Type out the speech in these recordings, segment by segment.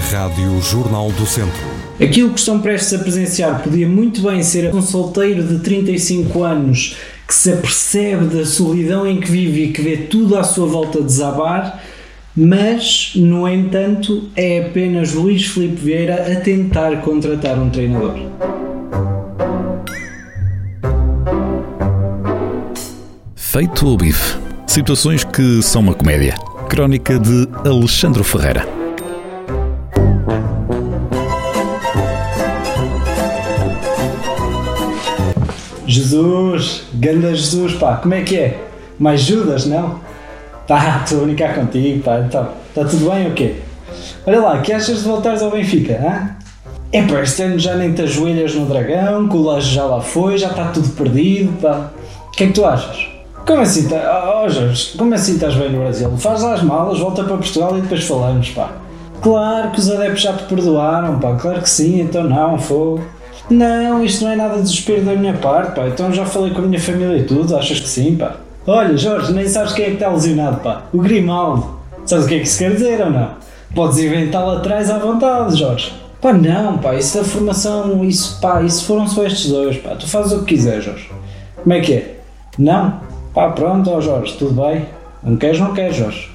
Rádio Jornal do Centro. Aquilo que estão prestes a presenciar podia muito bem ser um solteiro de 35 anos que se apercebe da solidão em que vive e que vê tudo à sua volta desabar, mas, no entanto, é apenas Luís Filipe Vieira a tentar contratar um treinador. Feito o bife. Situações que são uma comédia. Crónica de Alexandre Ferreira. Jesus, ganda Jesus, pá, como é que é? Mais Judas, não? Tá, estou a brincar contigo, pá, então, está tudo bem ou quê? Olha lá, que achas de voltares ao Benfica, hã? É pá, este ano já nem te ajoelhas no dragão, o Laje já lá foi, já está tudo perdido, pá. O que é que tu achas? Como assim, tá, oh Jorge, como assim estás bem no Brasil? Faz lá as malas, volta para Portugal e depois falamos, pá. Claro que os adeptos já te perdoaram, pá, claro que sim, então não, fogo. Não, isto não é nada de desespero da minha parte, pá. Então já falei com a minha família e tudo, achas que sim, pá? Olha, Jorge, nem sabes quem é que está lesionado, pá. O Grimaldo. Sabes o que é que isso quer dizer ou não? Podes inventar lá atrás à vontade, Jorge. Pá, não, pá, isso da formação, isso, pá, isso foram só estes dois, pá. Tu fazes o que quiseres, Jorge. Como é que é? Não? Pá, pronto, ó Jorge, tudo bem. Não queres, não queres, Jorge.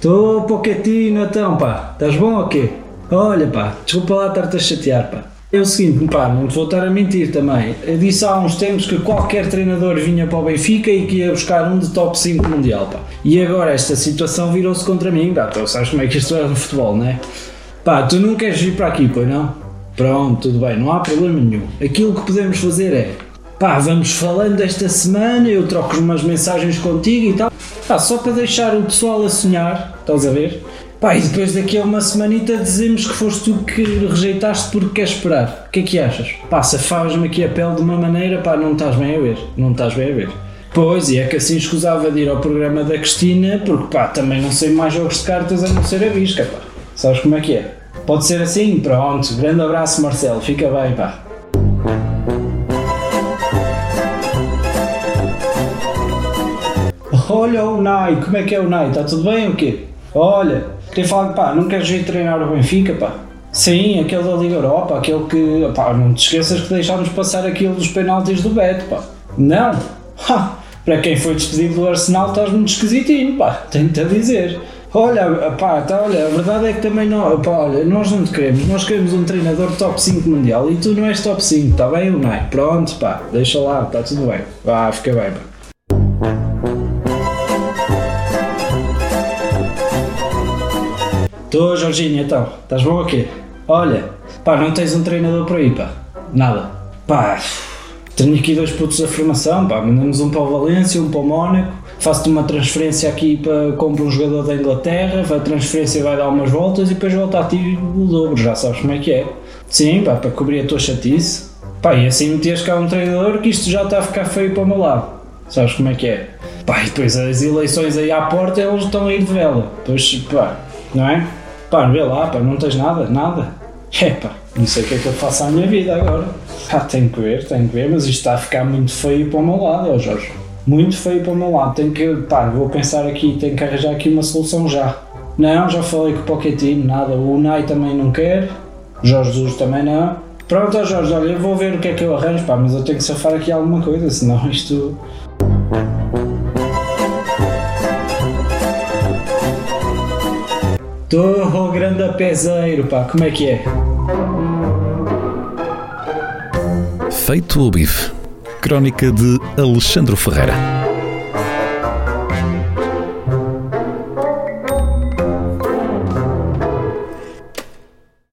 Estou pouquinho então, pá. Estás bom ou quê? Olha, pá, desculpa lá estar-te a chatear, pá. É o seguinte, pá, não te vou estar a mentir também. Eu disse há uns tempos que qualquer treinador vinha para o Benfica e que ia buscar um de top 5 mundial, pá. E agora esta situação virou-se contra mim, pá. Tu sabes como é que isto é no futebol, não é? Pá, tu não queres vir para aqui, pois não? Pronto, tudo bem, não há problema nenhum. Aquilo que podemos fazer é, pá, vamos falando esta semana, eu troco umas mensagens contigo e tal. Pá, só para deixar o pessoal a sonhar, estás a ver? Pá, e depois daqui a uma semanita dizemos que foste tu que rejeitaste porque queres esperar. O que é que achas? Pá, safavas-me aqui a pele de uma maneira, pá, não estás bem a ver. Não estás bem a ver. Pois, e é que assim escusava de ir ao programa da Cristina, porque pá, também não sei mais jogos de cartas a não ser a bisca, pá. Sabes como é que é? Pode ser assim? Pronto. Grande abraço, Marcelo. Fica bem, pá. Olha o Nai, como é que é o Nai? Está tudo bem ou quê? Olha, queria falar, pá, não queres ir treinar o Benfica, pá? Sim, aquele da Liga Europa, aquele que, pá, não te esqueças que deixámos passar aquilo dos penaltis do Beto, pá. Não? Ha, para quem foi despedido do Arsenal estás muito esquisitinho, pá, tenho-te a dizer. Olha, pá, tá, olha, a verdade é que também não, pá, olha, nós não te queremos, nós queremos um treinador top 5 mundial e tu não és top 5, está bem, Unai? Pronto, pá, deixa lá, está tudo bem. Vá, fica bem, pá. Estou, Jorginho, então, estás bom quê? Olha, pá, não tens um treinador por aí, pá, nada. Pá, tenho aqui dois putos da formação, pá, mandamos um para o Valência, um para o Mónaco, faço-te uma transferência aqui para compro um jogador da Inglaterra, a transferência vai dar umas voltas e depois volta a ti o dobro, já sabes como é que é. Sim, pá, para cobrir a tua chatice. Pá, e assim metias cá um treinador que isto já está a ficar feio para o meu lado. Sabes como é que é? Pá, e depois as eleições aí à porta eles estão a ir de vela. Pois, pá, não é? Pá, vê lá, pá, não tens nada, nada. É pá, não sei o que é que eu faço à minha vida agora. Pá, tenho que ver, tenho que ver, mas isto está a ficar muito feio para o meu lado, ó Jorge. Muito feio para o meu lado. Tenho que, pá, vou pensar aqui, tenho que arranjar aqui uma solução já. Não, já falei com o Pochettino, nada. O Unai também não quer, Jorge Jesus também não. Pronto, ó Jorge, olha, eu vou ver o que é que eu arranjo, pá, mas eu tenho que safar aqui alguma coisa, senão isto. Tô grande peseiro, pá, como é que é? Feito o bife. Crónica de Alexandre Ferreira.